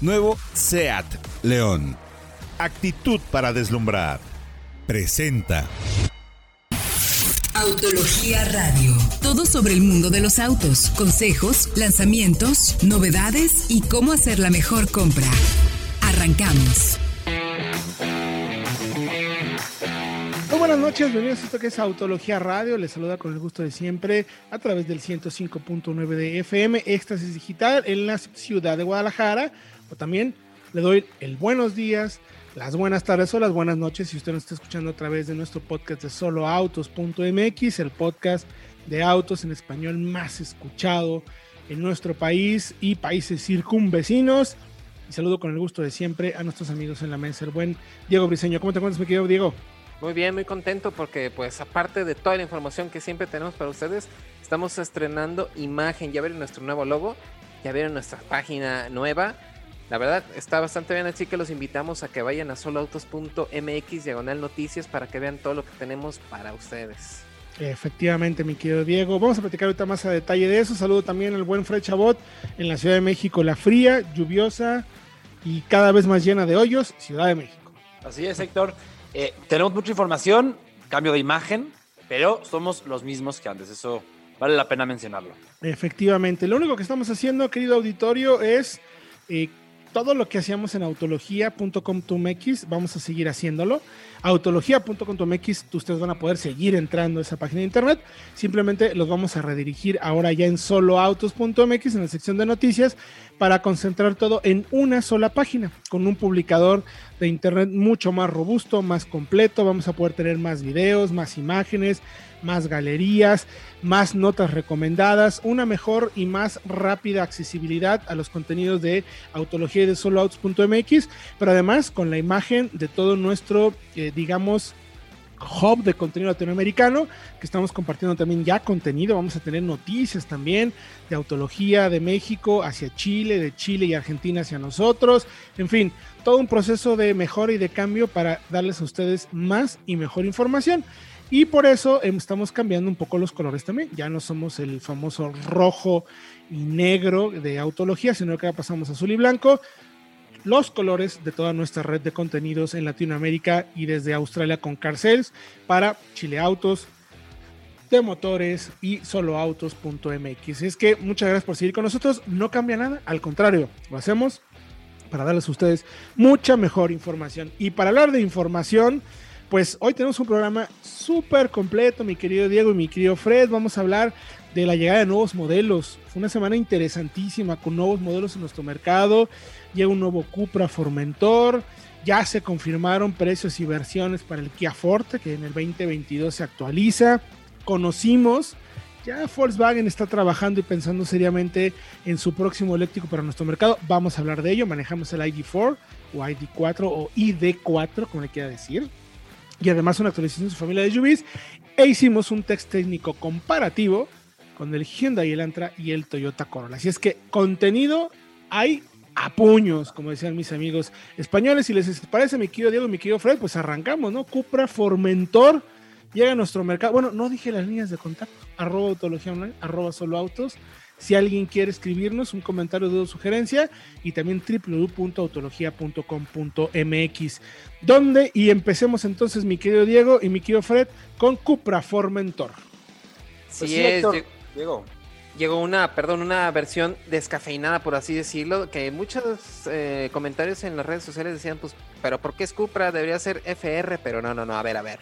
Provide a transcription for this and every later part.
Nuevo SEAT León. Actitud para deslumbrar. Presenta. Autología Radio. Todo sobre el mundo de los autos, consejos, lanzamientos, novedades y cómo hacer la mejor compra. Arrancamos. Muy buenas noches, bienvenidos a esto que es Autología Radio. Les saluda con el gusto de siempre a través del 105.9 de FM, Éxtasis Digital en la ciudad de Guadalajara. O también le doy el buenos días, las buenas tardes o las buenas noches si usted nos está escuchando a través de nuestro podcast de soloautos.mx, el podcast de autos en español más escuchado en nuestro país y países circunvecinos. Y saludo con el gusto de siempre a nuestros amigos en la mesa, el buen Diego Briseño. ¿Cómo te encuentras, mi querido Diego? Muy bien, muy contento porque pues aparte de toda la información que siempre tenemos para ustedes, estamos estrenando imagen, ya vieron nuestro nuevo logo, ya vieron nuestra página nueva, la verdad, está bastante bien, así que los invitamos a que vayan a soloautos.mx diagonal noticias para que vean todo lo que tenemos para ustedes. Efectivamente, mi querido Diego. Vamos a platicar ahorita más a detalle de eso. Saludo también al buen Fred Chabot en la Ciudad de México, la fría, lluviosa y cada vez más llena de hoyos, Ciudad de México. Así es, Héctor. Eh, tenemos mucha información, cambio de imagen, pero somos los mismos que antes. Eso vale la pena mencionarlo. Efectivamente. Lo único que estamos haciendo, querido auditorio, es eh, todo lo que hacíamos en autología.com.mx, vamos a seguir haciéndolo. Autología.com.mx, ustedes van a poder seguir entrando a esa página de internet. Simplemente los vamos a redirigir ahora ya en soloautos.mx, en la sección de noticias, para concentrar todo en una sola página, con un publicador de internet mucho más robusto, más completo. Vamos a poder tener más videos, más imágenes, más galerías, más notas recomendadas, una mejor y más rápida accesibilidad a los contenidos de autología de soloouts.mx, pero además con la imagen de todo nuestro, eh, digamos, hub de contenido latinoamericano, que estamos compartiendo también ya contenido. Vamos a tener noticias también de autología de México hacia Chile, de Chile y Argentina hacia nosotros. En fin, todo un proceso de mejora y de cambio para darles a ustedes más y mejor información. Y por eso em, estamos cambiando un poco los colores también. Ya no somos el famoso rojo y negro de autología, sino que ahora pasamos azul y blanco. Los colores de toda nuestra red de contenidos en Latinoamérica y desde Australia con Carcels para Chile Autos, de motores y soloautos.mx. Es que muchas gracias por seguir con nosotros. No cambia nada, al contrario, lo hacemos para darles a ustedes mucha mejor información. Y para hablar de información, pues hoy tenemos un programa súper completo, mi querido Diego y mi querido Fred. Vamos a hablar de la llegada de nuevos modelos. Fue una semana interesantísima con nuevos modelos en nuestro mercado. Llega un nuevo Cupra Formentor. Ya se confirmaron precios y versiones para el Kia Forte, que en el 2022 se actualiza. Conocimos, ya Volkswagen está trabajando y pensando seriamente en su próximo eléctrico para nuestro mercado. Vamos a hablar de ello. Manejamos el ID4 o ID4 o ID4, como le quiera decir y además una actualización de su familia de SUVs e hicimos un test técnico comparativo con el Hyundai Elantra y el Toyota Corolla. Así es que contenido hay a puños, como decían mis amigos españoles. Si les parece, mi querido Diego y mi querido Fred, pues arrancamos, ¿no? Cupra Formentor llega a nuestro mercado. Bueno, no dije las líneas de contacto. Arroba autología online, arroba solo autos. Si alguien quiere escribirnos un comentario de sugerencia y también www.autologia.com.mx. ¿Dónde? Y empecemos entonces, mi querido Diego y mi querido Fred, con Cupra Formentor. Sí, pues es, Diego. Llegó una, perdón, una versión descafeinada, por así decirlo, que muchos eh, comentarios en las redes sociales decían, pues, pero ¿por qué es Cupra? Debería ser FR, pero no, no, no, a ver, a ver.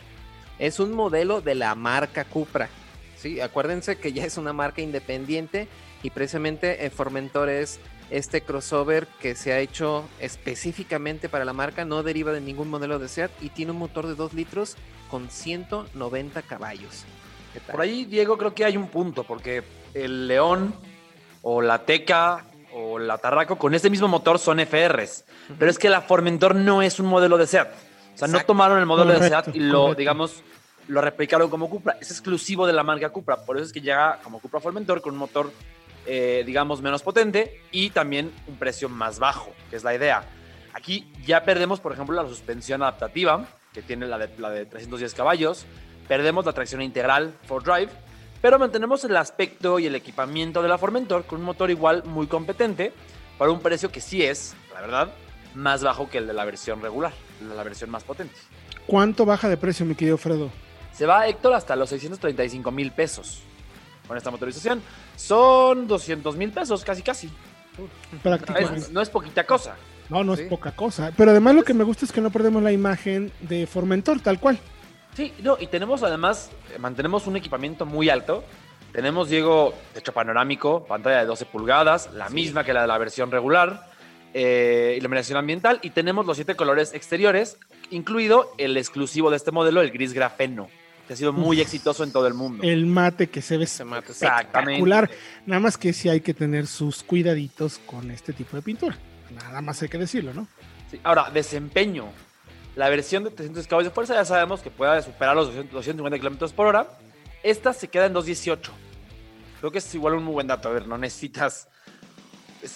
Es un modelo de la marca Cupra. Sí, acuérdense que ya es una marca independiente y precisamente Formentor es este crossover que se ha hecho específicamente para la marca, no deriva de ningún modelo de SEAT y tiene un motor de 2 litros con 190 caballos. Por ahí, Diego, creo que hay un punto, porque el León o la Teca o la Tarraco con este mismo motor son FRs, pero es que la Formentor no es un modelo de SEAT. O sea, no tomaron el modelo de SEAT y lo, digamos, lo replicaron como Cupra. Es exclusivo de la marca Cupra, por eso es que llega como Cupra Formentor con un motor eh, digamos, menos potente y también un precio más bajo, que es la idea. Aquí ya perdemos, por ejemplo, la suspensión adaptativa, que tiene la de, la de 310 caballos, perdemos la tracción integral for drive, pero mantenemos el aspecto y el equipamiento de la Formentor con un motor igual muy competente, para un precio que sí es, la verdad, más bajo que el de la versión regular, la versión más potente. ¿Cuánto baja de precio, mi querido Fredo? Se va, Héctor, hasta los 635 mil pesos con esta motorización. Son 200 mil pesos, casi, casi. no es poquita cosa. No, no es poca cosa. Pero además lo que me gusta es que no perdemos la imagen de Formentor, tal cual. Sí, no, y tenemos además, eh, mantenemos un equipamiento muy alto. Tenemos, Diego, techo panorámico, pantalla de 12 pulgadas, la misma que la de la versión regular, eh, iluminación ambiental, y tenemos los siete colores exteriores, incluido el exclusivo de este modelo, el gris grafeno que ha sido muy exitoso en todo el mundo. El mate que se ve espectacular. Nada más que sí hay que tener sus cuidaditos con este tipo de pintura. Nada más hay que decirlo, ¿no? Sí. Ahora, desempeño. La versión de 300 caballos de fuerza ya sabemos que puede superar los 250 kilómetros por hora. Esta se queda en 218. Creo que es igual un muy buen dato. A ver, no necesitas.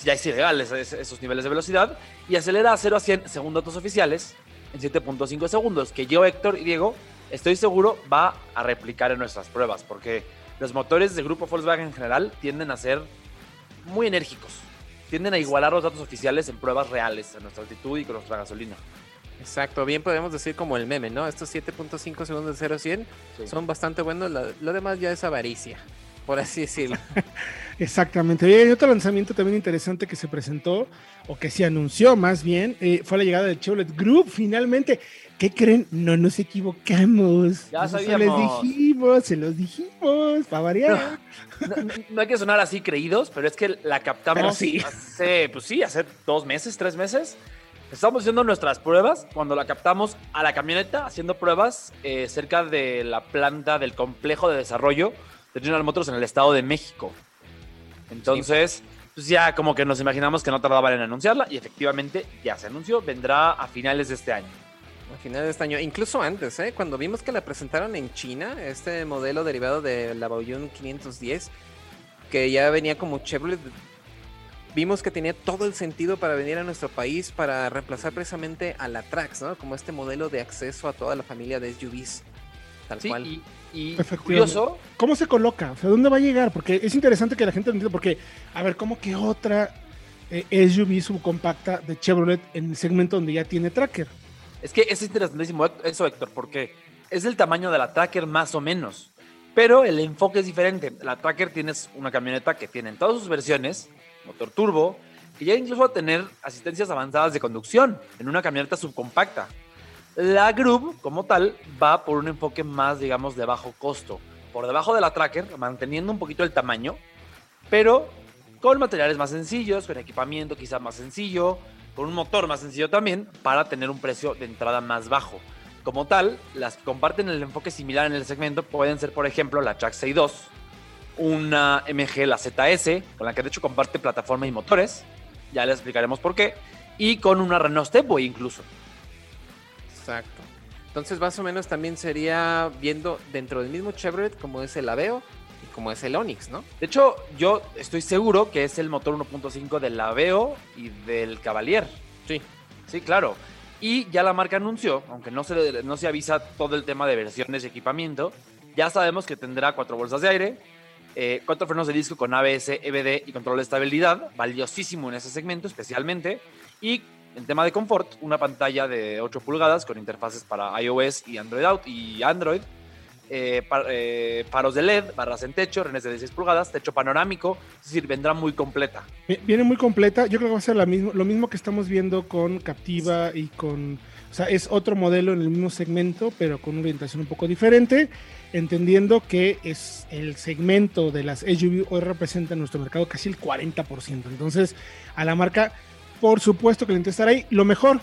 Ya es ilegal esos niveles de velocidad. Y acelera a 0 a 100 según datos oficiales en 7.5 segundos. Que yo, Héctor y Diego, estoy seguro va a replicar en nuestras pruebas. Porque los motores de grupo Volkswagen en general tienden a ser muy enérgicos tienden a igualar los datos oficiales en pruebas reales a nuestra altitud y con nuestra gasolina. Exacto, bien podemos decir como el meme, ¿no? Estos 7.5 segundos de 0 a 100 son bastante buenos, lo, demás ya es avaricia, por así decirlo. Exactamente. Y hay otro lanzamiento también interesante que se presentó, o que se anunció más bien, eh, fue la llegada del Chevrolet Group, finalmente. ¿Qué creen? No nos equivocamos. Ya sabíamos. Se les dijimos, se los dijimos, para variar. No, hay que sonar así creídos, pero es que la captamos hace, pues sí, hace dos meses, tres meses. Estamos haciendo nuestras pruebas cuando la captamos a la camioneta, haciendo pruebas eh, cerca de la planta del complejo de desarrollo de General Motors en el Estado de México. Entonces, pues ya como que nos imaginamos que no tardaban en anunciarla y efectivamente ya se anunció, vendrá a finales de este año. A finales de este año, incluso antes, ¿eh? cuando vimos que la presentaron en China, este modelo derivado de la Baoyun 510, que ya venía como Chevrolet, vimos que tenía todo el sentido para venir a nuestro país para reemplazar precisamente a la Trax, ¿no? Como este modelo de acceso a toda la familia de SUVs. Tal cual. Y, y curioso. ¿Cómo se coloca? O sea, ¿dónde va a llegar? Porque es interesante que la gente lo entienda, porque, a ver, ¿cómo que otra eh, SUV subcompacta de Chevrolet en el segmento donde ya tiene tracker? Es que es interesantísimo eso, Héctor, porque es el tamaño de la Tracker más o menos, pero el enfoque es diferente. La Tracker tienes una camioneta que tiene en todas sus versiones motor turbo, que llega incluso a tener asistencias avanzadas de conducción en una camioneta subcompacta. La Group, como tal, va por un enfoque más, digamos, de bajo costo, por debajo de la Tracker, manteniendo un poquito el tamaño, pero con materiales más sencillos, con equipamiento quizá más sencillo, con un motor más sencillo también para tener un precio de entrada más bajo. Como tal, las que comparten el enfoque similar en el segmento pueden ser, por ejemplo, la Track 62, una MG, la ZS, con la que de hecho comparte plataforma y motores, ya les explicaremos por qué, y con una Renault Stepway incluso. Exacto. Entonces, más o menos también sería viendo dentro del mismo Chevrolet como es el Aveo como es el Onix, ¿no? De hecho, yo estoy seguro que es el motor 1.5 del Aveo y del Cavalier. Sí. Sí, claro. Y ya la marca anunció, aunque no se, no se avisa todo el tema de versiones y equipamiento, ya sabemos que tendrá cuatro bolsas de aire, eh, cuatro frenos de disco con ABS, EBD y control de estabilidad, valiosísimo en ese segmento especialmente, y en tema de confort, una pantalla de 8 pulgadas con interfaces para iOS y Android Auto y Android, eh, eh, faros de LED, barras en techo, renes de 16 pulgadas, techo panorámico, es decir, vendrá muy completa. Viene muy completa, yo creo que va a ser mismo, lo mismo que estamos viendo con Captiva y con, o sea, es otro modelo en el mismo segmento, pero con una orientación un poco diferente, entendiendo que es el segmento de las SUV hoy representa en nuestro mercado casi el 40%, entonces a la marca, por supuesto que le interesa estar ahí, lo mejor,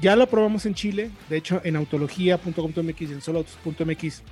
ya lo probamos en Chile, de hecho en autología.com.mx y en soloautos.mx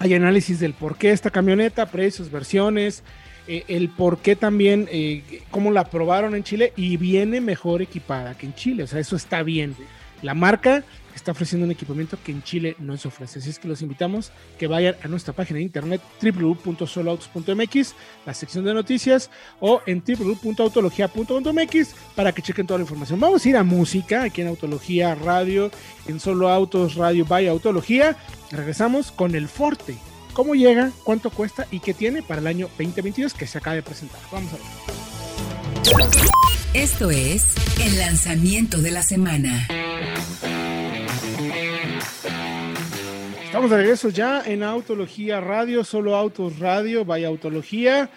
hay análisis del por qué esta camioneta, precios, versiones, eh, el por qué también, eh, cómo la probaron en Chile y viene mejor equipada que en Chile. O sea, eso está bien. La marca está ofreciendo un equipamiento que en Chile no se ofrece. Así es que los invitamos que vayan a nuestra página de internet www.soloautos.mx, la sección de noticias, o en www.autologia.mx para que chequen toda la información. Vamos a ir a música aquí en Autología Radio, en Solo Autos Radio by Autología. Regresamos con el Forte. ¿Cómo llega? ¿Cuánto cuesta? ¿Y qué tiene para el año 2022 que se acaba de presentar? Vamos a ver. Esto es el lanzamiento de la semana. Estamos de regreso ya en Autología Radio, solo Autos Radio, vaya Autología.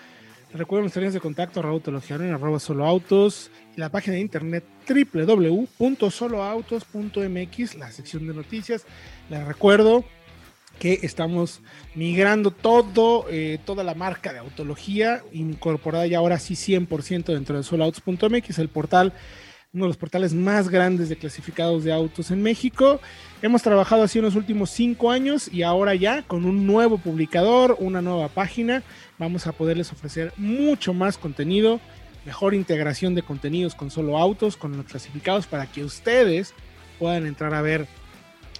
Recuerden nuestras líneas de contacto, Autología en arroba solo autos, y la página de internet www.soloautos.mx, la sección de noticias. Les recuerdo que estamos migrando todo, eh, toda la marca de autología, incorporada ya ahora sí 100% dentro de soloautos.mx, el portal uno de los portales más grandes de clasificados de autos en México. Hemos trabajado así en los últimos cinco años y ahora ya con un nuevo publicador, una nueva página, vamos a poderles ofrecer mucho más contenido, mejor integración de contenidos con solo autos, con los clasificados para que ustedes puedan entrar a ver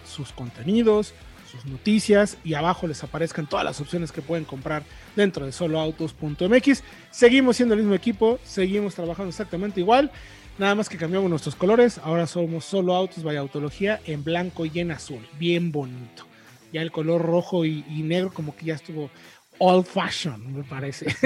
sus contenidos, sus noticias y abajo les aparezcan todas las opciones que pueden comprar dentro de soloautos.mx. Seguimos siendo el mismo equipo, seguimos trabajando exactamente igual. Nada más que cambiamos nuestros colores. Ahora somos solo autos vaya autología en blanco y en azul. Bien bonito. Ya el color rojo y, negro como que ya estuvo old fashion, me parece.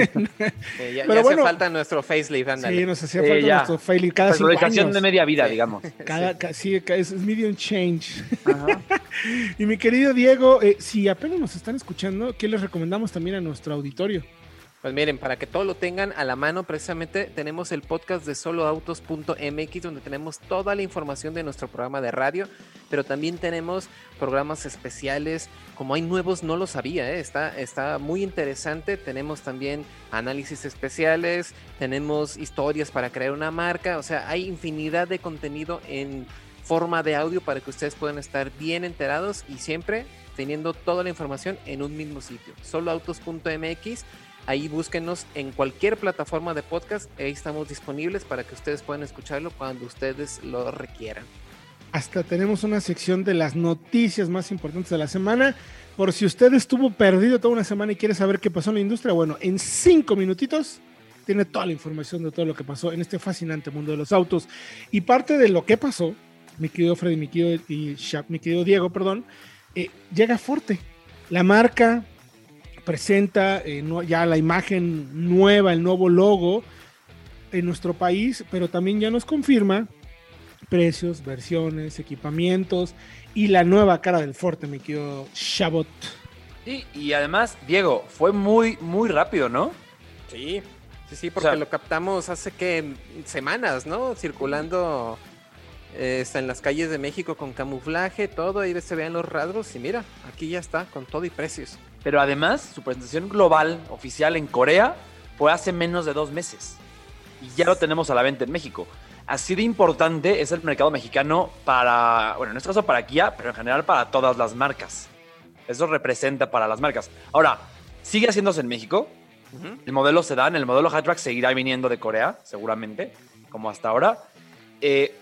ya, Pero hace falta nuestro facelift, ándale. Sí, nos hacía falta nuestro facelift cada cinco años. de media vida, digamos. Cada, sí. es medium change. y mi querido Diego, eh, si apenas nos están escuchando, ¿qué les recomendamos también a nuestro auditorio? Pues miren, para que todo lo tengan a la mano, precisamente tenemos el podcast de soloautos.mx donde tenemos toda la información de nuestro programa de radio, pero también tenemos programas especiales, como hay nuevos no lo sabía, ¿eh? está, está muy interesante, tenemos también análisis especiales, tenemos historias para crear una marca, o sea, hay infinidad de contenido en forma de audio para que ustedes puedan estar bien enterados y siempre teniendo toda la información en un mismo sitio, soloautos.mx Ahí búsquenos en cualquier plataforma de podcast. Ahí estamos disponibles para que ustedes puedan escucharlo cuando ustedes lo requieran. Hasta tenemos una sección de las noticias más importantes de la semana. Por si usted estuvo perdido toda una semana y quiere saber qué pasó en la industria, bueno, en cinco minutitos tiene toda la información de todo lo que pasó en este fascinante mundo de los autos. Y parte de lo que pasó, mi querido Freddy, mi querido, y mi querido Diego, perdón, eh, llega fuerte. La marca, presenta eh, ya la imagen nueva, el nuevo logo en nuestro país, pero también ya nos confirma precios, versiones, equipamientos y la nueva cara del Forte, mi querido Shabot. Sí, y además, Diego, fue muy, muy rápido, ¿no? Sí, sí, sí, porque lo captamos hace que semanas, ¿no? Circulando eh, está en las calles de México con camuflaje, todo, ahí se vean los radros y mira, aquí ya está, con todo y precios. Pero además, su presentación global oficial en Corea fue hace menos de dos meses. Y ya lo tenemos a la venta en México. Así de importante es el mercado mexicano para, bueno, en este caso para Kia, pero en general para todas las marcas. Eso representa para las marcas. Ahora, sigue haciéndose en México. El modelo sedán, el modelo hatchback seguirá viniendo de Corea, seguramente, como hasta ahora. Eh,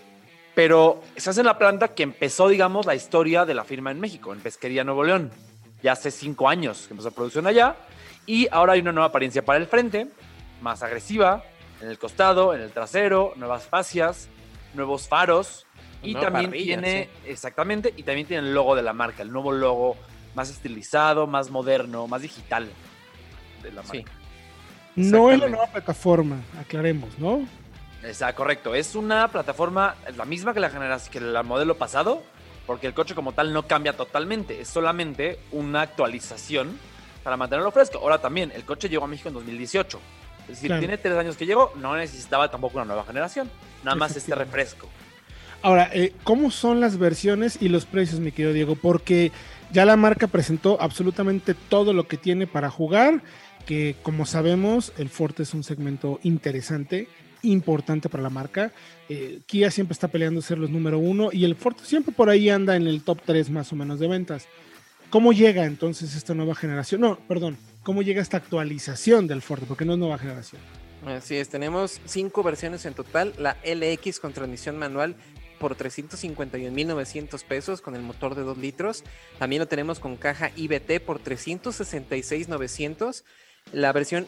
pero se hace en la planta que empezó, digamos, la historia de la firma en México, en Pesquería Nuevo León ya hace cinco años que empezó la producción allá. Y ahora hay una nueva apariencia para el frente, más agresiva, en el costado, en el trasero, nuevas fascias, nuevos faros. Y también tiene, exactamente, y también tiene el logo de la marca, el nuevo logo más estilizado, más moderno, más digital de la marca. No es la nueva plataforma, aclaremos, ¿no? Exacto, correcto. Es una plataforma, la misma que la generación, que el modelo pasado, porque el coche como tal no cambia totalmente, es solamente una actualización para mantenerlo fresco. Ahora también, el coche llegó a México en 2018, es decir, tiene tres años que llegó, no necesitaba tampoco una nueva generación, nada más este refresco. Ahora, eh, ¿cómo son las versiones y los precios, mi querido Diego? Porque ya la marca presentó absolutamente todo lo que tiene para jugar, que como sabemos, el Forte es un segmento interesante importante para la marca. Eh, Kia siempre está peleando ser los número uno y el Forte siempre por ahí anda en el top 3 más o menos de ventas. ¿Cómo llega entonces esta nueva generación? No, perdón, ¿cómo llega esta actualización del Forte? Porque no es nueva generación. Así es, tenemos cinco versiones en total. La LX con transmisión manual por 351.900 pesos con el motor de 2 litros. También lo tenemos con caja IBT por 366.900. La versión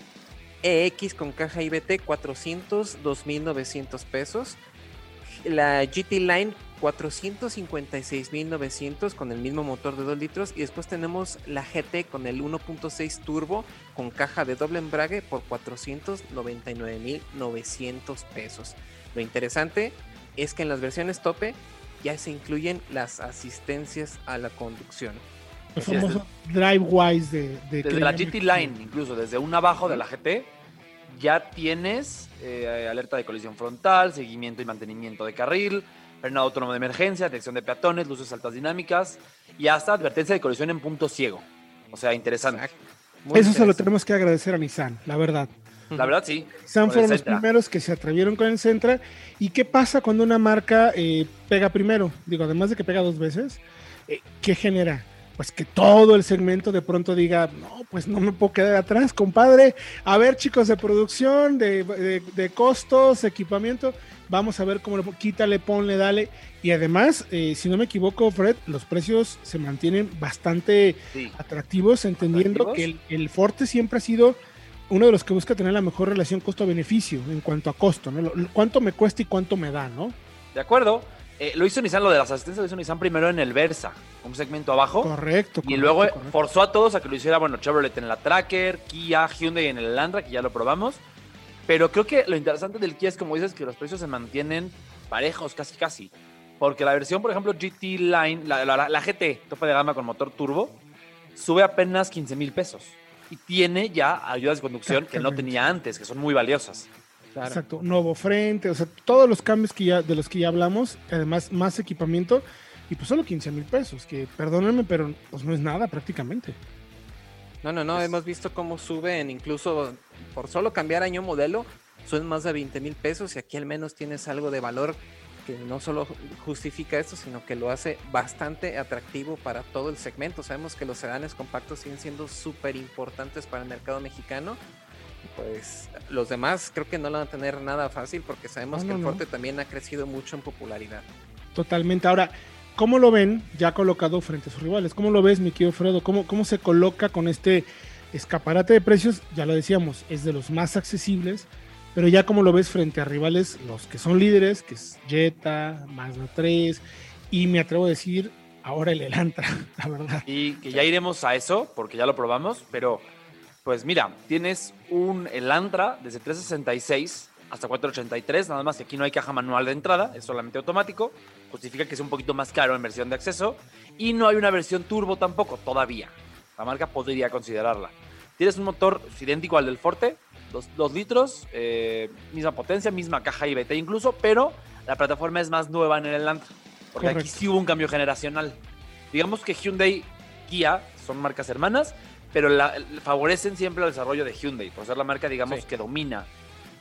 EX con caja IBT 400, 2.900 pesos. La GT Line 456.900 con el mismo motor de 2 litros y después tenemos la GT con el 1.6 turbo con caja de doble embrague por 499.900 pesos. Lo interesante es que en las versiones tope ya se incluyen las asistencias a la conducción. El famoso DriveWise de, de desde la GT Line, incluso desde un abajo de la GT, ya tienes eh, alerta de colisión frontal, seguimiento y mantenimiento de carril, frenado autónomo de emergencia, detección de peatones, luces altas dinámicas y hasta advertencia de colisión en punto ciego. O sea, interesante. Eso se lo tenemos que agradecer a Nissan, la verdad. La verdad, sí. Nissan fueron los primeros que se atrevieron con el Sentra. ¿Y qué pasa cuando una marca eh, pega primero? Digo, además de que pega dos veces, eh, ¿qué genera? Pues que todo el segmento de pronto diga, no, pues no me puedo quedar atrás, compadre. A ver, chicos de producción, de, costos, equipamiento, vamos a ver cómo le quítale, ponle, dale. Y además, eh, si no me equivoco, Fred, los precios se mantienen bastante atractivos, entendiendo que el, Forte siempre ha sido uno de los que busca tener la mejor relación costo-beneficio en cuanto a costo, ¿no? cuánto me cuesta y cuánto me da, ¿no? De acuerdo. Eh, lo hizo Nissan, lo de las asistencias lo hizo Nissan primero en el Versa, un segmento abajo. Correcto. Y luego forzó a todos a que lo hiciera, bueno, Chevrolet en la Tracker, Kia, Hyundai en el Elantra, que ya lo probamos. Pero creo que lo interesante del Kia es, como dices, que los precios se mantienen parejos, casi casi. Porque la versión, por ejemplo, GT Line, la, GT, tope de gama con motor turbo, sube apenas 15 mil pesos. Y tiene ya ayudas de conducción que no tenía antes, que son muy valiosas. Exacto, nuevo frente, o sea, todos los cambios que ya, de los que ya hablamos, además más equipamiento, y pues solo 15 mil pesos, que perdónenme, pero pues no es nada prácticamente. No, no, no, pues hemos visto cómo suben, incluso por solo cambiar año modelo, suben más de 20 mil pesos y aquí al menos tienes algo de valor que no solo justifica esto, sino que lo hace bastante atractivo para todo el segmento. Sabemos que los sedanes compactos siguen siendo súper importantes para el mercado mexicano pues los demás creo que no lo van a tener nada fácil porque sabemos que el Forte también ha crecido mucho en popularidad. Totalmente. Ahora, ¿cómo lo ven ya colocado frente a sus rivales? ¿Cómo lo ves, mi querido Fredo? ¿Cómo, cómo se coloca con este escaparate de precios? Ya lo decíamos, es de los más accesibles, pero ya como lo ves frente a rivales, los que son líderes, que es Jetta, Mazda 3, y me atrevo a decir ahora el Elantra, la verdad. Y que ya iremos a eso, porque ya lo probamos, pero pues mira, tienes un Elantra desde 366 hasta 483, nada más que aquí no hay caja manual de entrada, es solamente automático, justifica que es un poquito más caro en versión de acceso, y no hay una versión turbo tampoco, todavía. La marca podría considerarla. Tienes un motor idéntico al del Forte, 2 litros, eh, misma potencia, misma caja IBT incluso, pero la plataforma es más nueva en el Elantra, porque aquí sí hubo un cambio generacional. Digamos que Hyundai, Kia son marcas hermanas, pero la, favorecen siempre el desarrollo de Hyundai, por ser la marca, digamos, que domina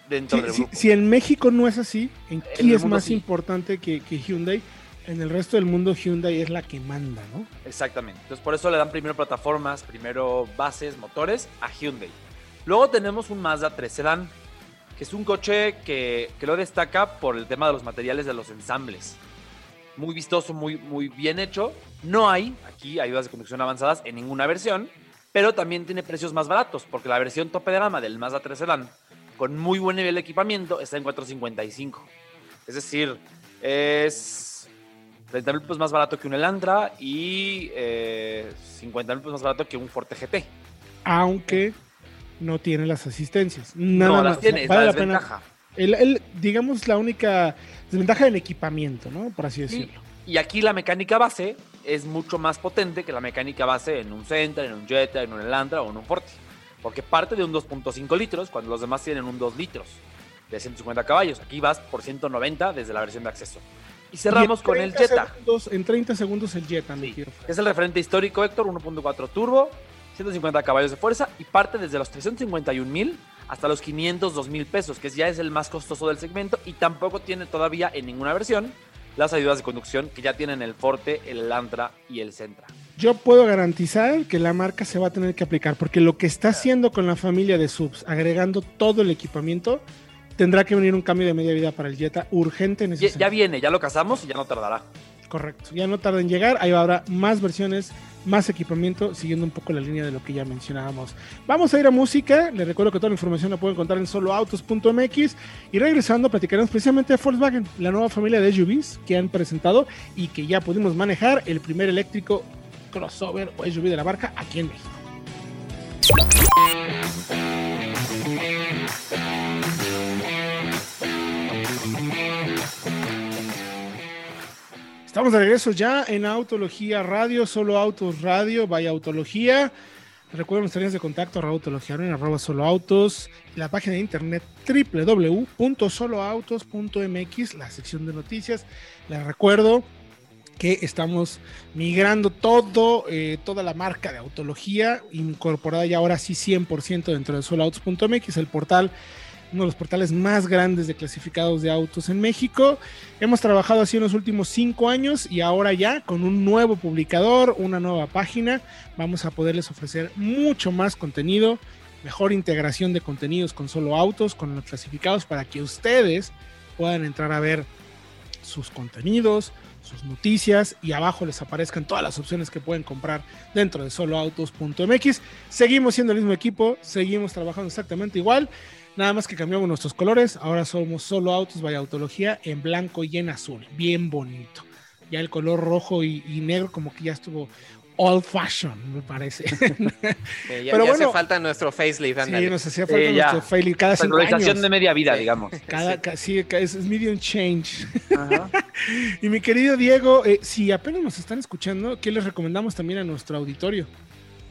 dentro del grupo. Si, en México no es así, en Kia es más importante que, Hyundai, en el resto del mundo Hyundai es la que manda, ¿no? Exactamente. Entonces por eso le dan primero plataformas, primero bases, motores a Hyundai. Luego tenemos un Mazda 3 Sedan, que es un coche que, que, lo destaca por el tema de los materiales de los ensambles. Muy vistoso, muy, muy bien hecho. No hay aquí ayudas de conducción avanzadas en ninguna versión pero también tiene precios más baratos, porque la versión tope de gama del Mazda 3 Sedan, con muy buen nivel de equipamiento, está en 455. Es decir, es 30 mil pesos más barato que un Elantra y 50 eh, mil pesos más barato que un Forte GT. Aunque no tiene las asistencias. Nada no, las tiene, vale la desventaja. El, digamos, la única desventaja del equipamiento, ¿no? Por así decirlo. Y aquí la mecánica base es mucho más potente que la mecánica base en un Sentra, en un Jetta, en un Elantra o en un Forte. Porque parte de un 2.5 litros cuando los demás tienen un 2 litros de 150 caballos. Aquí vas por 190 desde la versión de acceso. Y cerramos con el Jetta. en 30 segundos el Jetta, sí. Es el referente histórico, Héctor, 1.4 turbo, 150 caballos de fuerza y parte desde los 351 mil hasta los 502 mil pesos, que ya es el más costoso del segmento y tampoco tiene todavía en ninguna versión las ayudas de conducción que ya tienen el Forte, el Lantra y el Centra. Yo puedo garantizar que la marca se va a tener que aplicar, porque lo que está haciendo con la familia de subs, agregando todo el equipamiento, tendrá que venir un cambio de media vida para el Jetta urgente en ese ya, ya viene, ya lo casamos y ya no tardará. Correcto, ya no tarda en llegar, ahí habrá más versiones más equipamiento, siguiendo un poco la línea de lo que ya mencionábamos. Vamos a ir a música, les recuerdo que toda la información la pueden encontrar en soloautos.mx y regresando platicaremos precisamente de Volkswagen, la nueva familia de SUVs que han presentado y que ya pudimos manejar el primer eléctrico crossover o SUV de la marca aquí en México. Estamos de regreso ya en Autología Radio, solo Autos Radio, vaya Autología. Recuerden nuestras líneas de contacto, Autología en arroba solo autos, la página de internet www.soloautos.mx, la sección de noticias. Les recuerdo que estamos migrando todo, eh, toda la marca de Autología, incorporada ya ahora sí 100% dentro de soloautos.mx, el portal uno de los portales más grandes de clasificados de autos en México. Hemos trabajado así en los últimos cinco años y ahora ya con un nuevo publicador, una nueva página, vamos a poderles ofrecer mucho más contenido, mejor integración de contenidos con solo autos, con los clasificados para que ustedes puedan entrar a ver sus contenidos, sus noticias y abajo les aparezcan todas las opciones que pueden comprar dentro de soloautos.mx. Seguimos siendo el mismo equipo, seguimos trabajando exactamente igual. Nada más que cambiamos nuestros colores. Ahora somos solo autos by autología en blanco y en azul. Bien bonito. Ya el color rojo y, negro como que ya estuvo old fashion, me parece. ya, Pero hace falta nuestro facelift. Sí, nos hacía falta nuestro facelift cada cinco años. de media vida, digamos. Cada, sí, es, medium change. y mi querido Diego, eh, si apenas nos están escuchando, ¿qué les recomendamos también a nuestro auditorio?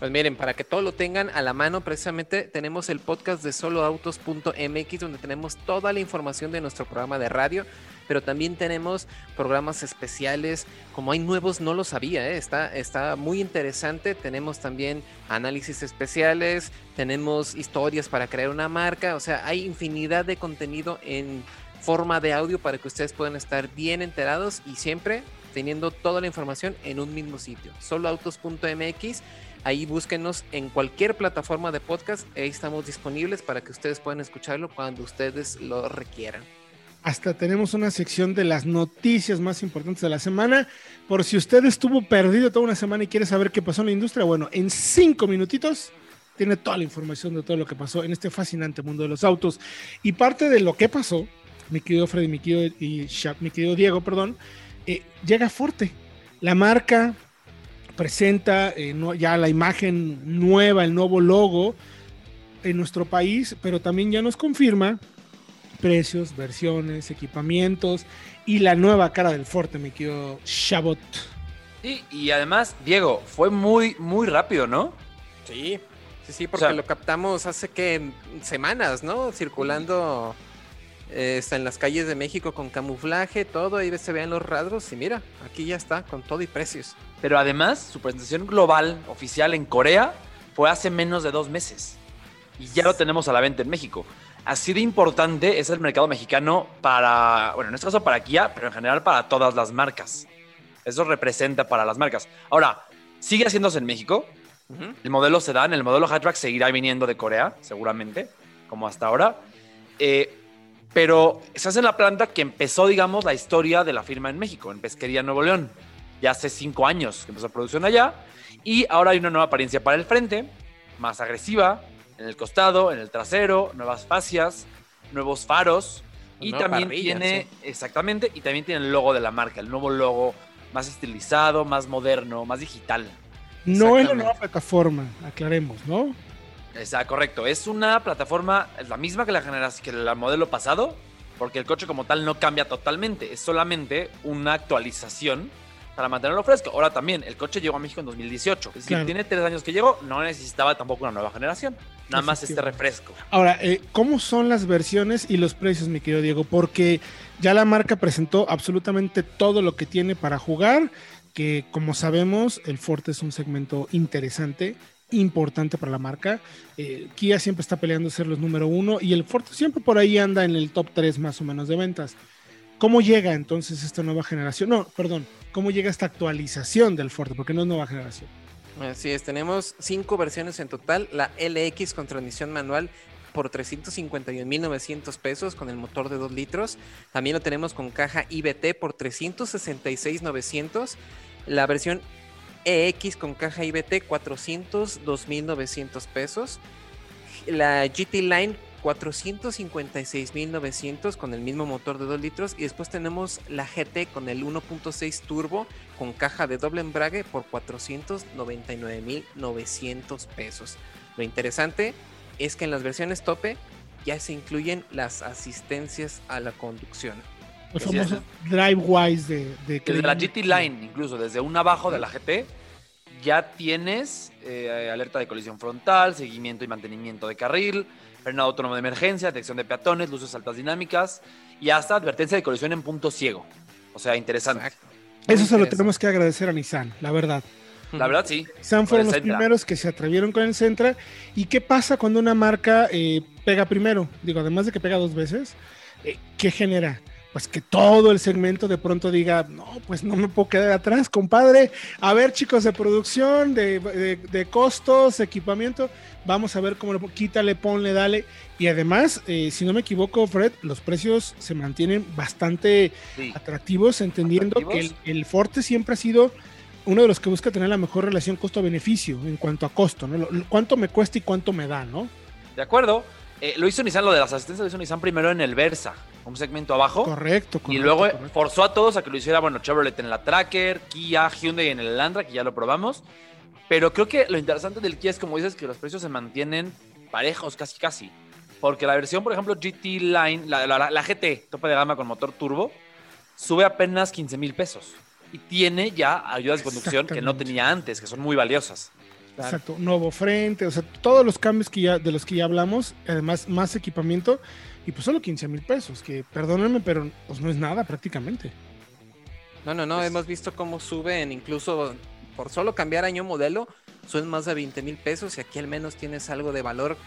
Pues miren, para que todo lo tengan a la mano, precisamente tenemos el podcast de soloautos.mx donde tenemos toda la información de nuestro programa de radio, pero también tenemos programas especiales, como hay nuevos, no lo sabía, ¿eh? está, está muy interesante, tenemos también análisis especiales, tenemos historias para crear una marca, o sea, hay infinidad de contenido en forma de audio para que ustedes puedan estar bien enterados y siempre teniendo toda la información en un mismo sitio, soloautos.mx Ahí búsquenos en cualquier plataforma de podcast. Ahí estamos disponibles para que ustedes puedan escucharlo cuando ustedes lo requieran. Hasta tenemos una sección de las noticias más importantes de la semana. Por si usted estuvo perdido toda una semana y quiere saber qué pasó en la industria, bueno, en cinco minutitos tiene toda la información de todo lo que pasó en este fascinante mundo de los autos. Y parte de lo que pasó, mi querido Freddy, mi querido, y mi querido Diego, perdón, eh, llega fuerte. La marca presenta eh, ya la imagen nueva, el nuevo logo en nuestro país, pero también ya nos confirma precios, versiones, equipamientos y la nueva cara del Forte, me quedo Shabot. Sí, y además, Diego, fue muy, muy rápido, ¿no? Sí, sí, sí, porque lo captamos hace que semanas, ¿no? Circulando eh, está en las calles de México con camuflaje, todo, ahí se vean los rasgos y mira, aquí ya está, con todo y precios. Pero además, su presentación global oficial en Corea fue hace menos de dos meses. Y ya lo tenemos a la venta en México. Así de importante es el mercado mexicano para, bueno, en este caso para Kia, pero en general para todas las marcas. Eso representa para las marcas. Ahora, sigue haciéndose en México. El modelo sedán, el modelo hatchback seguirá viniendo de Corea, seguramente, como hasta ahora. Eh, pero se hace en la planta que empezó, digamos, la historia de la firma en México, en Pesquería Nuevo León ya hace cinco años que empezó la producción allá. Y ahora hay una nueva apariencia para el frente, más agresiva, en el costado, en el trasero, nuevas fascias, nuevos faros. Y también tiene, exactamente, y también tiene el logo de la marca, el nuevo logo más estilizado, más moderno, más digital. No es la nueva plataforma, aclaremos, ¿no? Exacto, correcto. Es una plataforma, es la misma que la generación, que el modelo pasado, porque el coche como tal no cambia totalmente, es solamente una actualización para mantenerlo fresco. Ahora también, el coche llegó a México en 2018. Es decir, tiene tres años que llegó, no necesitaba tampoco una nueva generación. Nada más este refresco. Ahora, eh, ¿cómo son las versiones y los precios, mi querido Diego? Porque ya la marca presentó absolutamente todo lo que tiene para jugar, que como sabemos, el Forte es un segmento interesante importante para la marca. Eh, Kia siempre está peleando ser los número uno y el Forte siempre por ahí anda en el top 3 más o menos de ventas. ¿Cómo llega entonces esta nueva generación? No, perdón, ¿cómo llega esta actualización del Forte? Porque no es nueva generación. Así es, tenemos cinco versiones en total. La LX con transmisión manual por 351.900 pesos con el motor de 2 litros. También lo tenemos con caja IBT por 366.900. La versión EX con caja IBT 400, 2.900 pesos. La GT Line 456.900 con el mismo motor de 2 litros y después tenemos la GT con el 1.6 turbo con caja de doble embrague por 499.900 pesos. Lo interesante es que en las versiones tope ya se incluyen las asistencias a la conducción. Los famosos drive-wise de, de Desde la GT Line, incluso desde un abajo de la GT, ya tienes eh, alerta de colisión frontal, seguimiento y mantenimiento de carril, frenado autónomo de emergencia, detección de peatones, luces altas dinámicas y hasta advertencia de colisión en punto ciego. O sea, interesante. Eso se lo tenemos que agradecer a Nissan, la verdad. La verdad, sí. Nissan fueron los primeros que se atrevieron con el Sentra. ¿Y qué pasa cuando una marca eh, pega primero? Digo, además de que pega dos veces, eh, ¿qué genera? Pues que todo el segmento de pronto diga, no, pues no me puedo quedar atrás, compadre. A ver, chicos de producción, de, costos, equipamiento, vamos a ver cómo lo quítale, ponle, dale. Y además, eh, si no me equivoco, Fred, los precios se mantienen bastante atractivos, entendiendo que el, Forte siempre ha sido uno de los que busca tener la mejor relación costo-beneficio en cuanto a costo, ¿no? cuánto me cuesta y cuánto me da, ¿no? De acuerdo. Eh, lo hizo Nissan, lo de las asistencias lo hizo Nissan primero en el Versa, un segmento abajo. Correcto, Y luego forzó a todos a que lo hiciera, bueno, Chevrolet en la Tracker, Kia, Hyundai en el Elantra, que ya lo probamos. Pero creo que lo interesante del Kia es, como dices, que los precios se mantienen parejos, casi casi. Porque la versión, por ejemplo, GT Line, la, GT, tope de gama con motor turbo, sube apenas 15 mil pesos. Y tiene ya ayudas de conducción que no tenía antes, que son muy valiosas. Exacto, nuevo frente, o sea, todos los cambios que ya, de los que ya hablamos, además más equipamiento, y pues solo 15 mil pesos, que perdónenme, pero pues no es nada prácticamente. No, no, no, hemos visto cómo suben, incluso por solo cambiar año modelo, suben más de 20 mil pesos y aquí al menos tienes algo de valor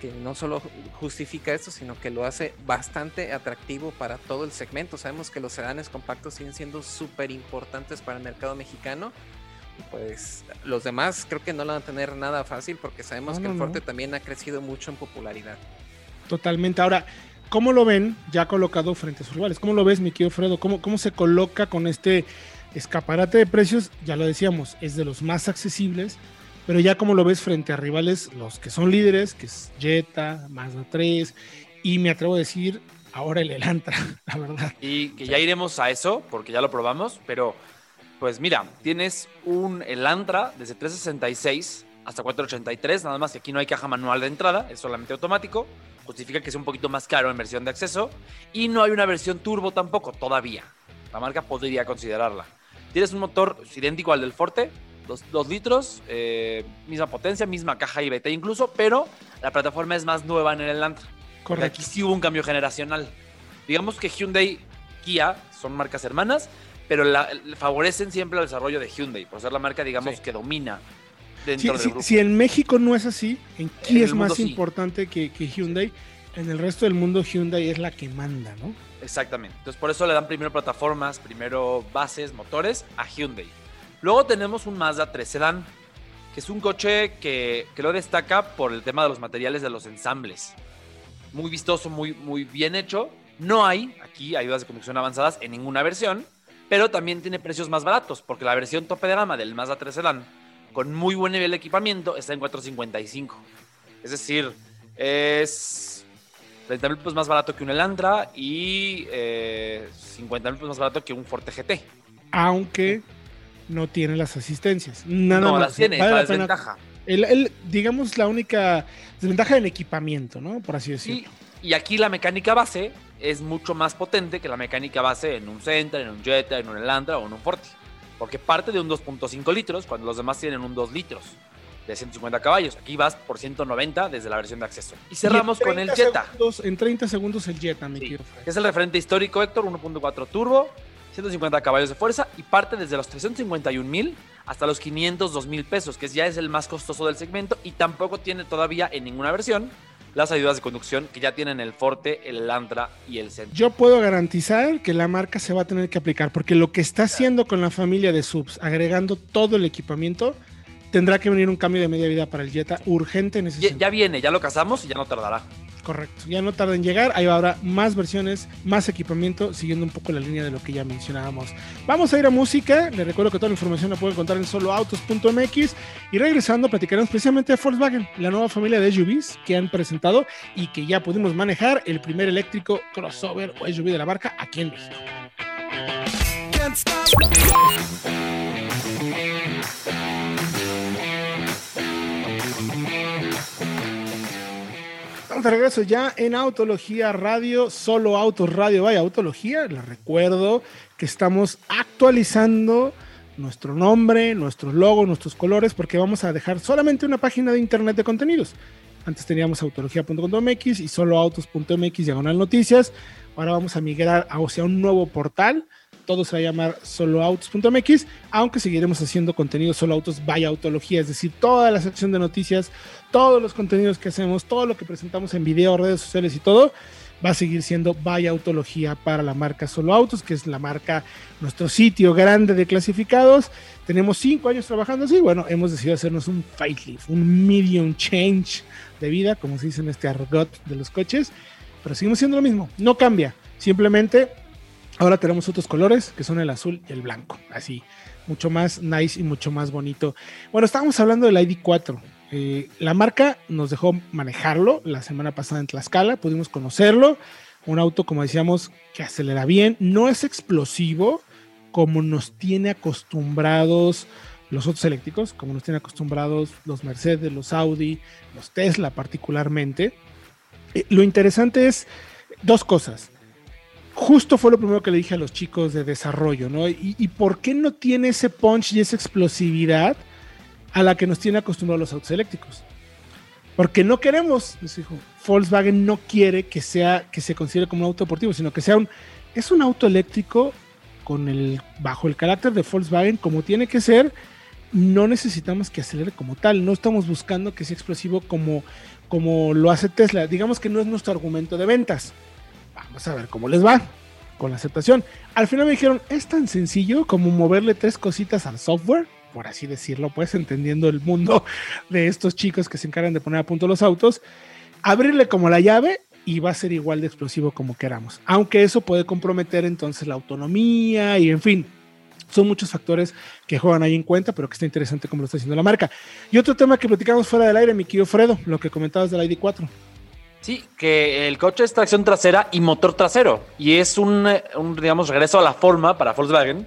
que no solo justifica esto, sino que lo hace bastante atractivo para todo el segmento. Sabemos que los sedanes compactos siguen siendo súper importantes para el mercado mexicano pues los demás creo que no lo van a tener nada fácil porque sabemos que el Forte también ha crecido mucho en popularidad. Totalmente. Ahora, ¿cómo lo ven ya colocado frente a sus rivales? ¿Cómo lo ves, mi querido Fredo? ¿Cómo, ¿Cómo se coloca con este escaparate de precios? Ya lo decíamos, es de los más accesibles, pero ya como lo ves frente a rivales, los que son líderes, que es Jetta, Mazda 3, y me atrevo a decir, ahora el Elantra, la verdad. Y que ya iremos a eso, porque ya lo probamos, pero pues mira, tienes un Elantra desde 366 hasta 483, nada más que aquí no hay caja manual de entrada, es solamente automático. Justifica que es un poquito más caro en versión de acceso. Y no hay una versión turbo tampoco, todavía. La marca podría considerarla. Tienes un motor idéntico al del Forte, 2 litros, eh, misma potencia, misma caja IBT incluso, pero la plataforma es más nueva en el Elantra. Correcto. Aquí sí hubo un cambio generacional. Digamos que Hyundai, Kia son marcas hermanas, pero la, favorecen siempre el desarrollo de Hyundai, por ser la marca, digamos, que domina dentro del grupo. Si en México no es así, ¿en qué es más importante que, Hyundai? En el resto del mundo Hyundai es la que manda, ¿no? Exactamente. Entonces por eso le dan primero plataformas, primero bases, motores a Hyundai. Luego tenemos un Mazda 3 Sedan, que es un coche que, que lo destaca por el tema de los materiales de los ensambles. Muy vistoso, muy, muy bien hecho. No hay aquí ayudas de conducción avanzadas en ninguna versión pero también tiene precios más baratos, porque la versión tope de gama del Mazda 3 Sedan, con muy buen nivel de equipamiento, está en 455. Es decir, es 30 mil pesos más barato que un Elantra y 50 eh, mil pesos más barato que un Forte GT. Aunque no tiene las asistencias. Nada no, más. las tiene, la desventaja. El, digamos, la única desventaja en equipamiento, ¿no? Por así decirlo. y aquí la mecánica base es mucho más potente que la mecánica base en un Center, en un Jetta, en un Elantra o en un Forte. Porque parte de un 2.5 litros cuando los demás tienen un 2 litros de 150 caballos. Aquí vas por 190 desde la versión de acceso. Y cerramos con el Jetta. en 30 segundos el Jetta, mi sí, Es el referente histórico, Héctor, 1.4 turbo, 150 caballos de fuerza y parte desde los 351 mil hasta los 502 mil pesos, que ya es el más costoso del segmento y tampoco tiene todavía en ninguna versión las ayudas de conducción que ya tienen el Forte, el Elantra y el Centro. Yo puedo garantizar que la marca se va a tener que aplicar, porque lo que está haciendo con la familia de subs, agregando todo el equipamiento, tendrá que venir un cambio de media vida para el Jetta urgente en ese ya, ya viene, ya lo casamos y ya no tardará. Correcto, ya no tarda en llegar, ahí habrá más versiones, más equipamiento, siguiendo un poco la línea de lo que ya mencionábamos. Vamos a ir a música, les recuerdo que toda la información la pueden encontrar en soloautos.mx y regresando platicaremos precisamente de Volkswagen, la nueva familia de SUVs que han presentado y que ya pudimos manejar el primer eléctrico crossover o SUV de la marca aquí en México. De regreso ya en Autología Radio, solo Autos Radio, vaya Autología. Les recuerdo que estamos actualizando nuestro nombre, nuestros logos, nuestros colores, porque vamos a dejar solamente una página de internet de contenidos. Antes teníamos autología.com.mx y solo autos.mx diagonal noticias. Ahora vamos a migrar hacia un nuevo portal todo se va a llamar soloautos.mx, aunque seguiremos haciendo contenido solo autos vaya autología, es decir, toda la sección de noticias, todos los contenidos que hacemos, todo lo que presentamos en video, redes sociales y todo, va a seguir siendo vaya autología para la marca Solo Autos, que es la marca, nuestro sitio grande de clasificados. Tenemos cinco años trabajando así, bueno, hemos decidido hacernos un facelift, un medium change de vida, como se dice en este argot de los coches, pero seguimos siendo lo mismo, no cambia, simplemente Ahora tenemos otros colores que son el azul y el blanco, así, mucho más nice y mucho más bonito. Bueno, estábamos hablando del ID4. Eh, la marca nos dejó manejarlo la semana pasada en Tlaxcala, pudimos conocerlo. Un auto, como decíamos, que acelera bien, no es explosivo como nos tiene acostumbrados los otros eléctricos, como nos tienen acostumbrados los Mercedes, los Audi, los Tesla particularmente. Eh, lo interesante es dos cosas justo fue lo primero que le dije a los chicos de desarrollo, ¿no? Y, por qué no tiene ese punch y esa explosividad a la que nos tiene acostumbrados los autos eléctricos? Porque no queremos, dijo, Volkswagen no quiere que sea que se considere como un auto deportivo, sino que sea un es un auto eléctrico con el bajo el carácter de Volkswagen como tiene que ser. No necesitamos que acelere como tal, no estamos buscando que sea explosivo como como lo hace Tesla. Digamos que no es nuestro argumento de ventas Vamos a ver cómo les va con la aceptación. Al final me dijeron, es tan sencillo como moverle tres cositas al software, por así decirlo, pues entendiendo el mundo de estos chicos que se encargan de poner a punto los autos, abrirle como la llave y va a ser igual de explosivo como queramos. Aunque eso puede comprometer entonces la autonomía y en fin, son muchos factores que juegan ahí en cuenta, pero que está interesante como lo está haciendo la marca. Y otro tema que platicamos fuera del aire, mi querido Fredo, lo que comentabas del ID4. Sí, que el coche es tracción trasera y motor trasero. Y es un, digamos, regreso a la forma para Volkswagen,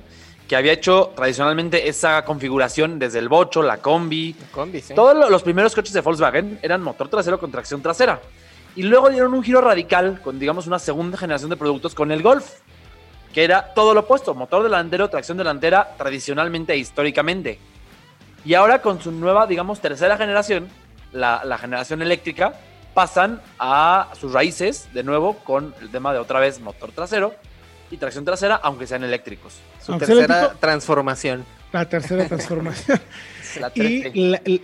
que había hecho tradicionalmente esa configuración desde el Bocho, la Combi. Todos los primeros coches de Volkswagen eran motor trasero con tracción trasera. Y luego dieron un giro radical con, digamos, una segunda generación de productos con el Golf, que era todo lo opuesto, motor delantero, tracción delantera, tradicionalmente e históricamente. Y ahora con su nueva, digamos, tercera generación, la, la generación eléctrica, pasan a sus raíces de nuevo con el tema de otra vez motor trasero y tracción trasera, aunque sean eléctricos. Su tercera transformación. La tercera transformación. y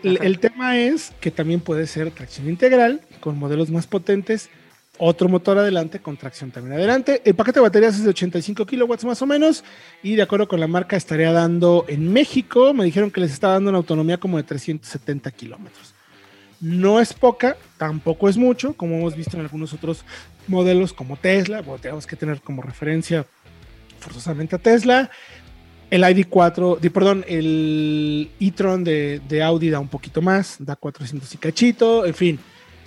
el, tema es que también puede ser tracción integral con modelos más potentes, otro motor adelante con tracción también adelante. El paquete de baterías es de 85 kilowatts más o menos y de acuerdo con la marca estaría dando en México, me dijeron que les está dando una autonomía como de 370 kilómetros. No es poca, tampoco es mucho, como hemos visto en algunos otros modelos como Tesla. Bueno, tenemos que tener como referencia forzosamente a Tesla. El ID4, perdón, el e-tron de, Audi da un poquito más, da 400 y cachito, en fin.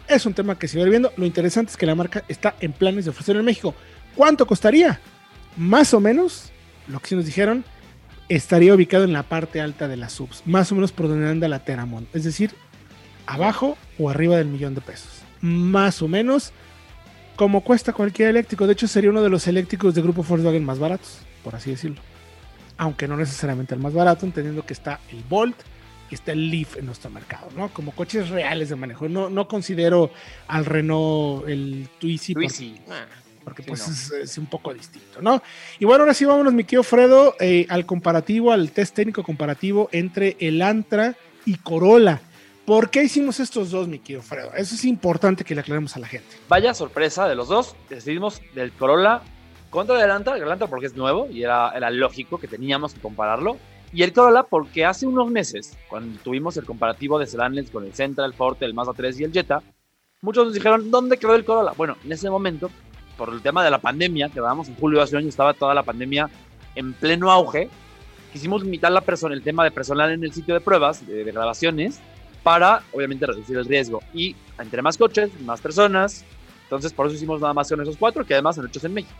Es un tema que se va viendo. Lo interesante es que la marca está en planes de ofrecer en México. ¿Cuánto costaría? Más o menos, lo que sí nos dijeron, estaría ubicado en la parte alta de las subs, más o menos por donde anda la Teramont. Es decir, abajo o arriba del millón de pesos. Más o menos como cuesta cualquier eléctrico. De hecho, sería uno de los eléctricos de grupo Volkswagen más baratos, por así decirlo. Aunque no necesariamente el más barato, entendiendo que está el Bolt y está el Leaf en nuestro mercado, ¿no? Como coches reales de manejo. No, no considero al Renault el Twizy. Porque, pues es, un poco distinto, ¿no? Y bueno, ahora sí vámonos, mi querido Fredo, eh, al comparativo, al test técnico comparativo entre el Antra y Corolla. ¿Por qué hicimos estos dos, mi querido Fredo? Eso es importante que le aclaremos a la gente. Vaya sorpresa de los dos. Decidimos del Corolla contra el Elantra. El Elantra porque es nuevo y era, era lógico que teníamos que compararlo. Y el Corolla porque hace unos meses, cuando tuvimos el comparativo de sedanes con el Centra, el Forte, el Mazda 3 y el Jetta, muchos nos dijeron, ¿dónde quedó el Corolla? Bueno, en ese momento, por el tema de la pandemia, que vamos en julio de hace un año, estaba toda la pandemia en pleno auge, quisimos limitar la persona, el tema de personal en el sitio de pruebas, de, grabaciones, para obviamente reducir el riesgo. Y entre más coches, más personas. Entonces, por eso hicimos nada más con esos cuatro, que además son hechos en México.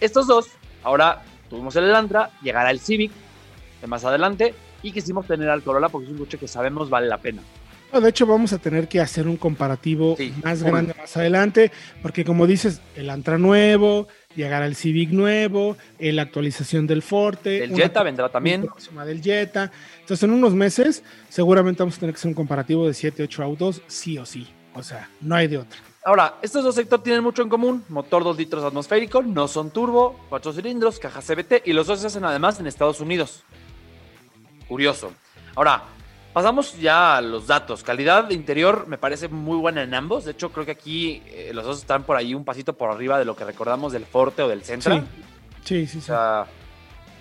Estos dos, ahora tuvimos el Elantra, llegará el Civic de más adelante y quisimos tener al Corolla porque es un coche que sabemos vale la pena. de hecho, vamos a tener que hacer un comparativo más grande más adelante, porque como dices, el Antra nuevo, llegará el Civic nuevo, la actualización del Forte. El Jetta vendrá también. Próxima del Jetta. Entonces, en unos meses, seguramente vamos a tener que hacer un comparativo de 7, 8 autos, sí o sí. O sea, no hay de otra. Ahora, estos dos sectores tienen mucho en común. Motor 2 litros atmosférico, no son turbo, 4 cilindros, caja CBT y los dos se hacen además en Estados Unidos. Curioso. Ahora, pasamos ya a los datos. Calidad de interior me parece muy buena en ambos. De hecho, creo que aquí eh, los dos están por ahí un pasito por arriba de lo que recordamos del Forte o del Centra. Sí, sí, sí. O sea,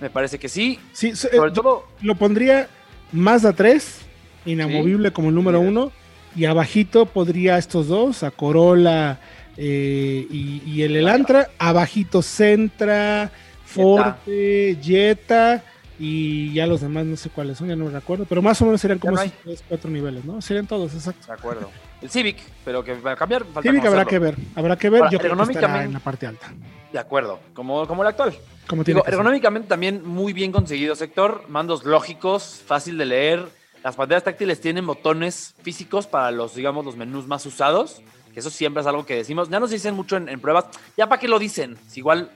me parece que sí. Sí, sobre todo. Lo pondría Mazda 3, inamovible como el número uno. Y abajito podría estos dos, a Corolla eh, y, el Elantra. Abajito Centra, Forte, Jetta y ya los demás no sé cuáles son, ya no me recuerdo, pero más o menos serían como tres, cuatro niveles, ¿no? Serían todos, exacto. De acuerdo. El Civic, pero que va a cambiar. Falta Civic habrá que ver, habrá que ver, yo creo que estará en la parte alta. De acuerdo, como, como el actual. Como ergonómicamente también muy bien conseguido sector, mandos lógicos, fácil de leer, las pantallas táctiles tienen botones físicos para los, digamos, los menús más usados, que eso siempre es algo que decimos. Ya nos dicen mucho en, pruebas, ya para qué lo dicen, si igual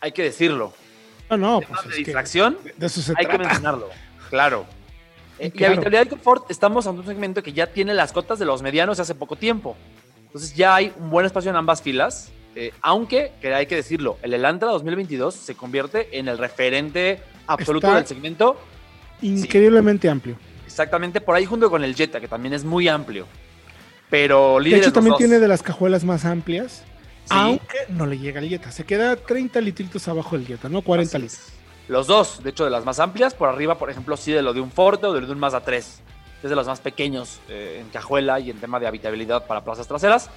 hay que decirlo. No, no, pues de distracción, de eso se hay que mencionarlo. Claro. Eh, y habitabilidad y confort, estamos en un segmento que ya tiene las cotas de los medianos hace poco tiempo. Entonces ya hay un buen espacio en ambas filas. Eh, aunque, que hay que decirlo, el Elantra 2022 se convierte en el referente absoluto del segmento. Increíblemente amplio. Exactamente, por ahí junto con el Jetta, que también es muy amplio. Pero De hecho, también tiene de las cajuelas más amplias. Aunque no le llega al Jetta. Se queda 30 litritos abajo del Jetta, ¿no? 40 litros. Los dos, de hecho, de las más amplias. Por arriba, por ejemplo, sí de lo de un Forte o de lo de un Mazda 3. Es de los más pequeños eh, en cajuela y en tema de habitabilidad para plazas traseras.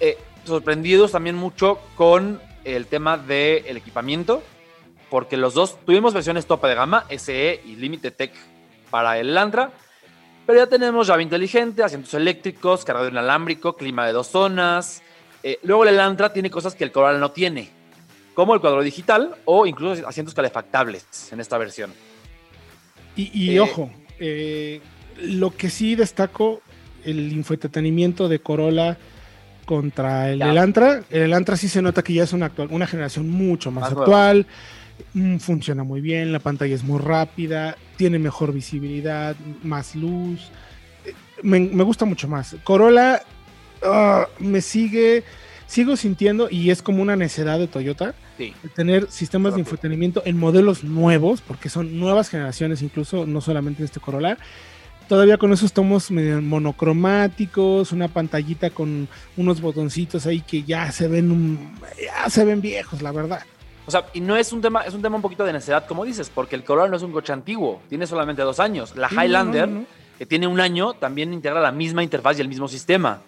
Eh, sorprendidos también mucho con el tema del equipamiento. Porque los dos tuvimos versiones tope de gama, SE y Limited Tech para el Lantra. Pero ya tenemos llave inteligente, asientos eléctricos, cargador inalámbrico, clima de dos zonas, eh, luego el Elantra tiene cosas que el Corolla no tiene, como el cuadro digital o incluso asientos calefactables en esta versión. Y, eh, ojo, eh, lo que sí destaco, el infoentretenimiento de Corolla contra el Elantra. El Elantra sí se nota que ya es una, actual, una generación mucho más, actual. Mm, funciona muy bien, la pantalla es muy rápida, tiene mejor visibilidad, más luz. Me, me gusta mucho más. Corolla Ah, me sigue, sigo sintiendo, y es como una necedad de Toyota, tener sistemas de infotenimiento en modelos nuevos, porque son nuevas generaciones, incluso no solamente en este Corolla. Todavía con esos tomos monocromáticos, una pantallita con unos botoncitos ahí que ya se ven, ya se ven viejos, la verdad. O sea, y no es un tema, es un tema un poquito de necedad, como dices, porque el Corolla no es un coche antiguo, tiene solamente dos años. La Highlander, que tiene un año, también integra la misma interfaz y el mismo sistema.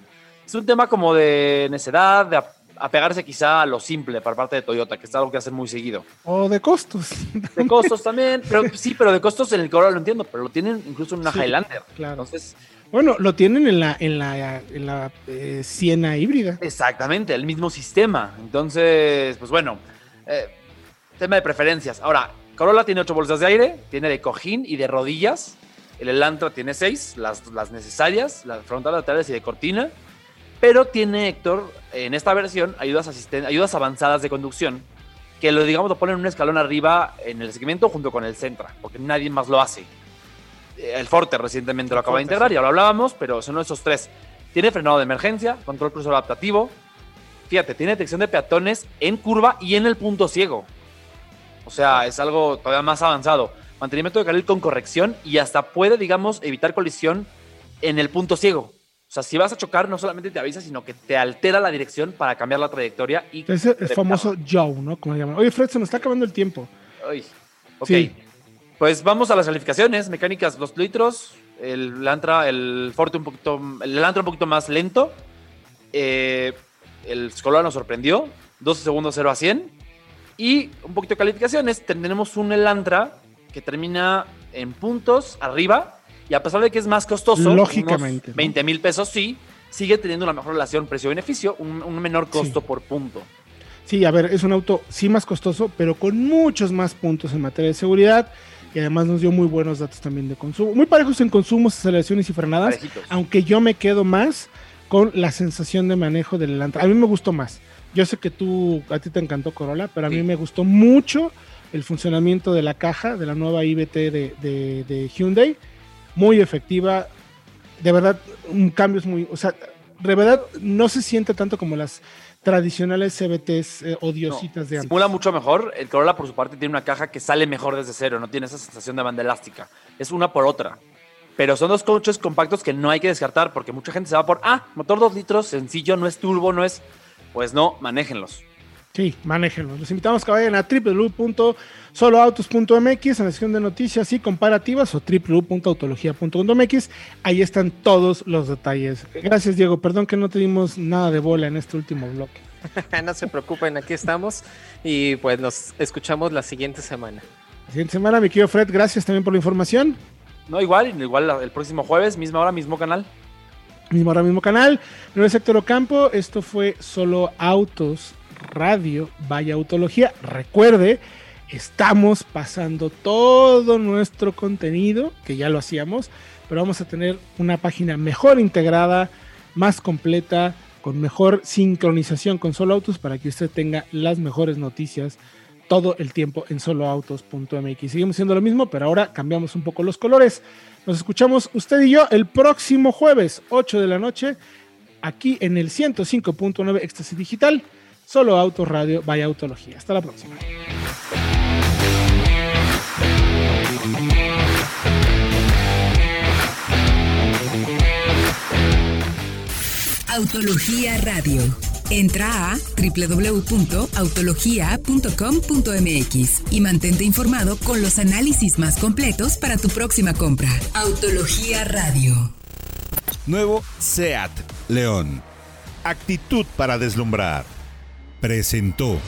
Es un tema como de necedad, de apegarse quizá a lo simple por parte de Toyota, que es algo que hacen muy seguido. O de costos. De costos también, pero sí, pero de costos en el Corolla lo entiendo, pero lo tienen incluso en una Highlander. Claro. Entonces, bueno, lo tienen en la, en la, en la eh, Siena híbrida. Exactamente, el mismo sistema. Entonces, pues bueno, eh, tema de preferencias. Ahora, Corolla tiene ocho bolsas de aire, tiene de cojín y de rodillas. El Elantra tiene seis, las, las necesarias, las frontales laterales y de cortina. Pero tiene Héctor, en esta versión, ayudas, ayudas avanzadas de conducción, que lo, digamos, lo ponen un escalón arriba en el segmento junto con el Centra, porque nadie más lo hace. Eh, el Forte recientemente lo acaba de integrar, ya lo hablábamos, pero son esos tres. Tiene frenado de emergencia, control cruzado adaptativo. Fíjate, tiene detección de peatones en curva y en el punto ciego. O sea, es algo todavía más avanzado. Mantenimiento de carril con corrección y hasta puede, digamos, evitar colisión en el punto ciego. O sea, si vas a chocar, no solamente te avisa, sino que te altera la dirección para cambiar la trayectoria. y Es el famoso Joe, ¿no? Como llaman. Oye, Fred, se nos está acabando el tiempo. Ay, ok. Pues vamos a las calificaciones mecánicas. Los litros, el Lantra, el Forte un poquito, el Lantra un poquito más lento. eh, el Corolla nos sorprendió, 12 segundos 0 a 100. Y un poquito de calificaciones, tenemos un Elantra que termina en puntos arriba y a pesar de que es más costoso, lógicamente, 20 mil pesos, sí, sigue teniendo una mejor relación precio-beneficio, un, menor costo por punto. Sí, a ver, es un auto sí más costoso, pero con muchos más puntos en materia de seguridad y además nos dio muy buenos datos también de consumo. Muy parejos en consumos, aceleraciones y frenadas, aunque yo me quedo más con la sensación de manejo del Elantra. A mí me gustó más. Yo sé que tú, a ti te encantó Corolla, pero a mí me gustó mucho el funcionamiento de la caja de la nueva IBT de, de, Hyundai. Muy efectiva. De verdad, un cambio es muy. O sea, de verdad no se siente tanto como las tradicionales CBTs eh, odiositas de antes. Simula mucho mejor. El Corolla, por su parte, tiene una caja que sale mejor desde cero. No tiene esa sensación de banda elástica. Es una por otra. Pero son dos coches compactos que no hay que descartar porque mucha gente se va por, ah, motor 2 litros, sencillo, no es turbo, no es. Pues no, manéjenlos. Sí, manéjenlos. Los invitamos a que vayan a www.soloautos.mx en la sección de noticias y comparativas o www.autologia.mx. Ahí están todos los detalles. Gracias, Diego. Perdón que no te dimos nada de bola en este último bloque. no se preocupen, aquí estamos y pues nos escuchamos la siguiente semana. La siguiente semana, mi querido Fred, gracias también por la información. No, igual, igual el próximo jueves, misma hora, mismo canal. Mismo hora, mismo canal. No es Héctor Ocampo, esto fue solo Autos Radio, vaya Autología. Recuerde, estamos pasando todo nuestro contenido, que ya lo hacíamos, pero vamos a tener una página mejor integrada, más completa, con mejor sincronización con Solo Autos para que usted tenga las mejores noticias todo el tiempo en soloautos.mx. Seguimos siendo lo mismo, pero ahora cambiamos un poco los colores. Nos escuchamos usted y yo el próximo jueves, 8 de la noche, aquí en el 105.9 Éxtasis Digital. Solo Autos Radio, vaya Autología. Hasta la próxima. Autología Radio Entra a www.autologia.com.mx y mantente informado con los análisis más completos para tu próxima compra. Autología Radio. Nuevo SEAT León. Actitud para deslumbrar. Presentó.